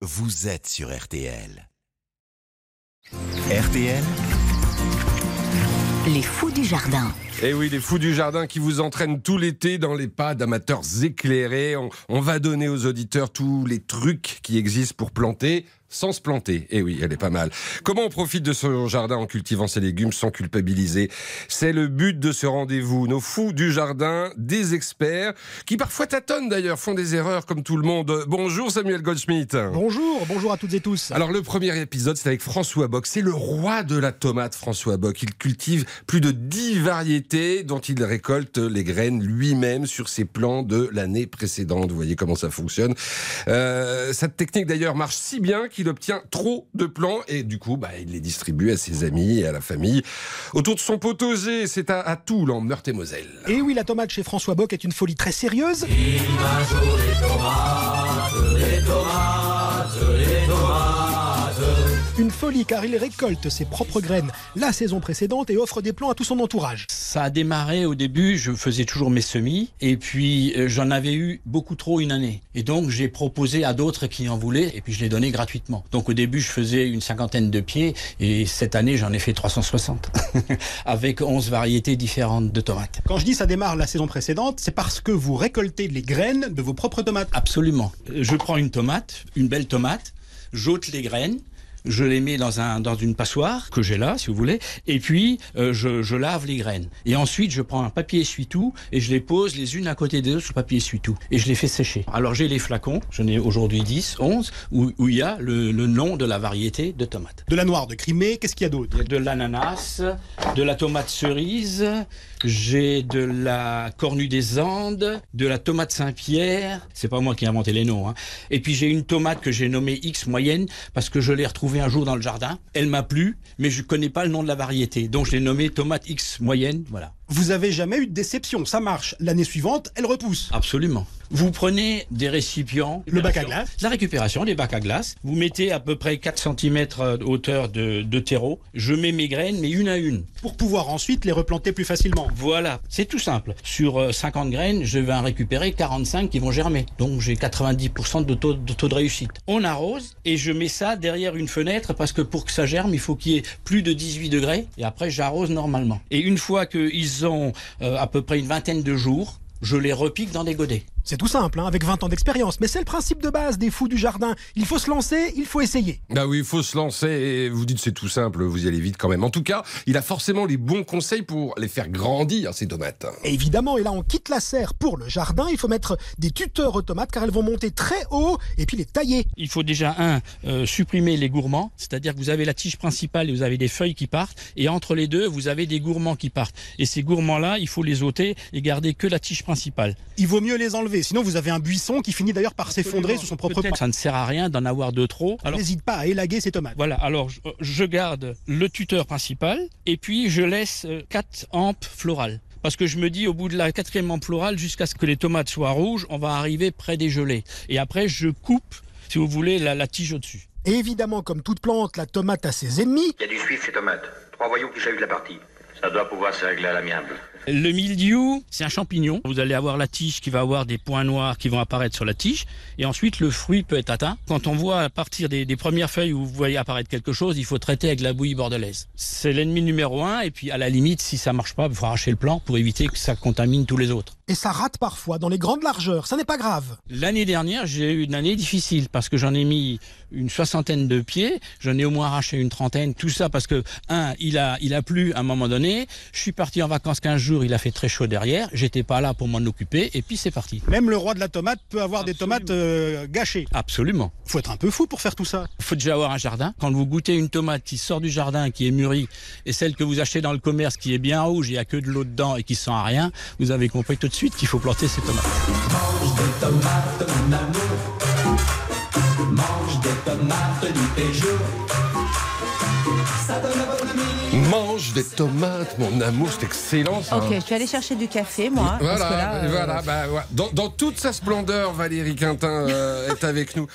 vous êtes sur RTL. RTL, Les fous du jardin. Et Eh oui, les fous du jardin qui vous entraînent tout l'été dans les pas d'amateurs éclairés. On, on va donner aux auditeurs tous les trucs qui existent pour planter sans se planter. Et oui, elle est pas mal. Comment on profite de son jardin en cultivant ses légumes sans culpabiliser? C'est le but de ce rendez-vous. Nos fous du jardin, des experts, qui parfois tâtonnent d'ailleurs, font des erreurs comme tout le monde. Bonjour Samuel Goldschmidt. Bonjour, bonjour à toutes et tous. Alors le premier épisode, c'est avec François Bock. C'est le roi de la tomate, François Bock. Il cultive plus de 10 variétés dont il récolte les graines lui-même sur ses plants de l'année précédente. Vous voyez comment ça fonctionne. Euh, cette technique d'ailleurs marche si bien qu'il obtient trop de plants et du coup, bah, il les distribue à ses amis et à la famille. Autour de son potager, c'est à, à Toul, en Meurthe-et-Moselle. Et oui, la tomate chez François Bock est une folie très sérieuse. Une folie car il récolte ses propres graines la saison précédente et offre des plants à tout son entourage. Ça a démarré au début, je faisais toujours mes semis et puis euh, j'en avais eu beaucoup trop une année. Et donc j'ai proposé à d'autres qui en voulaient et puis je les donnais gratuitement. Donc au début je faisais une cinquantaine de pieds et cette année j'en ai fait 360 avec 11 variétés différentes de tomates. Quand je dis ça démarre la saison précédente, c'est parce que vous récoltez les graines de vos propres tomates. Absolument. Euh, Je prends une tomate, une belle tomate, j'ôte les graines. Je les mets dans, un, dans une passoire que j'ai là, si vous voulez, et puis euh, je, je lave les graines. Et ensuite, je prends un papier essuie-tout et je les pose les unes à côté des autres sur le papier essuie-tout. Et je les fais sécher. Alors j'ai les flacons, j'en ai aujourd'hui 10, 11, où, où il y a le, le nom de la variété de tomate. De la noire de Crimée, qu'est-ce qu'il y a d'autre? Il y a de l'ananas, de la tomate cerise, j'ai de la cornue des Andes, de la tomate Saint-Pierre. C'est pas moi qui ai inventé les noms. Hein. Et puis j'ai une tomate que j'ai nommée X moyenne parce que je l'ai retrouvée un jour dans le jardin. Elle m'a plu, mais je connais pas le nom de la variété. Donc je l'ai nommée tomate X moyenne. Voilà. Vous avez jamais eu de déception, ça marche. L'année suivante, elle repousse. Absolument. Vous prenez des récipients. Le bac à glace. La récupération, des bacs à glace. Vous mettez à peu près 4 cm de hauteur de, de terreau. Je mets mes graines, mais une à une. Pour pouvoir ensuite les replanter plus facilement. Voilà, c'est tout simple. Sur euh, 50 graines, je vais en récupérer 45 qui vont germer. Donc j'ai 90% de taux, de taux de réussite. On arrose et je mets ça derrière une fenêtre parce que pour que ça germe, il faut qu'il y ait plus de 18 degrés. Et après, j'arrose normalement. Et une fois qu'ils ont euh, à peu près une vingtaine de jours, je les repique dans des godets. C'est tout simple, hein, avec 20 ans d'expérience. Mais c'est le principe de base des fous du jardin. Il faut se lancer, il faut essayer. Bah oui, il faut se lancer et vous dites c'est tout simple, vous y allez vite quand même. En tout cas, il a forcément les bons conseils pour les faire grandir, ces tomates. Évidemment, et là on quitte la serre pour le jardin, il faut mettre des tuteurs aux tomates car elles vont monter très haut et puis les tailler. Il faut déjà, un, euh, supprimer les gourmands, c'est-à-dire que vous avez la tige principale et vous avez des feuilles qui partent, et entre les deux, vous avez des gourmands qui partent. Et ces gourmands-là, il faut les ôter et garder que la tige principale. Il vaut mieux les enlever, sinon vous avez un buisson qui finit d'ailleurs par s'effondrer sous son propre poids. Ça ne sert à rien d'en avoir de trop. Alors, N'hésite pas à élaguer ces tomates. Voilà, alors je, je garde le tuteur principal et puis je laisse euh, quatre hampes florales. Parce que je me dis, au bout de la quatrième florale, jusqu'à ce que les tomates soient rouges, on va arriver près des gelées. Et après, je coupe, si vous voulez, la, la tige au-dessus. Et évidemment, comme toute plante, la tomate a ses ennemis. Il y a du suif chez Tomate. Trois voyous qui chahutent la partie. Ça doit pouvoir se régler à l'amiable. Le mildiou, c'est un champignon. Vous allez avoir la tige qui va avoir des points noirs qui vont apparaître sur la tige. Et ensuite, le fruit peut être atteint. Quand on voit à partir des, des premières feuilles où vous voyez apparaître quelque chose, il faut traiter avec la bouillie bordelaise. C'est l'ennemi numéro un. Et puis, à la limite, si ça marche pas, il faut arracher le plant pour éviter que ça contamine tous les autres. Et ça rate parfois dans les grandes largeurs, ça n'est pas grave. L'année dernière, j'ai eu une année difficile parce que j'en ai mis une soixantaine de pieds, j'en ai au moins arraché une trentaine, tout ça parce que, un, il a, il a plu à un moment donné, je suis parti en vacances 15 jours, il a fait très chaud derrière, j'étais pas là pour m'en occuper, et puis c'est parti. Même le roi de la tomate peut avoir des tomates euh, gâchées. Absolument. Faut être un peu fou pour faire tout ça. Il faut déjà avoir un jardin. Quand vous goûtez une tomate qui sort du jardin, qui est mûrie, et celle que vous achetez dans le commerce qui est bien rouge, il n'y a que de l'eau dedans et qui sent à rien, vous avez compris tout de suite qu'il faut planter ces tomates. Mange des tomates, mon amour, c'est excellent ça. Ok, je vais aller chercher du café, moi. parce Voilà, que là, euh, voilà, bah, ouais. dans, dans toute sa splendeur, Valérie Quintin euh, est avec nous.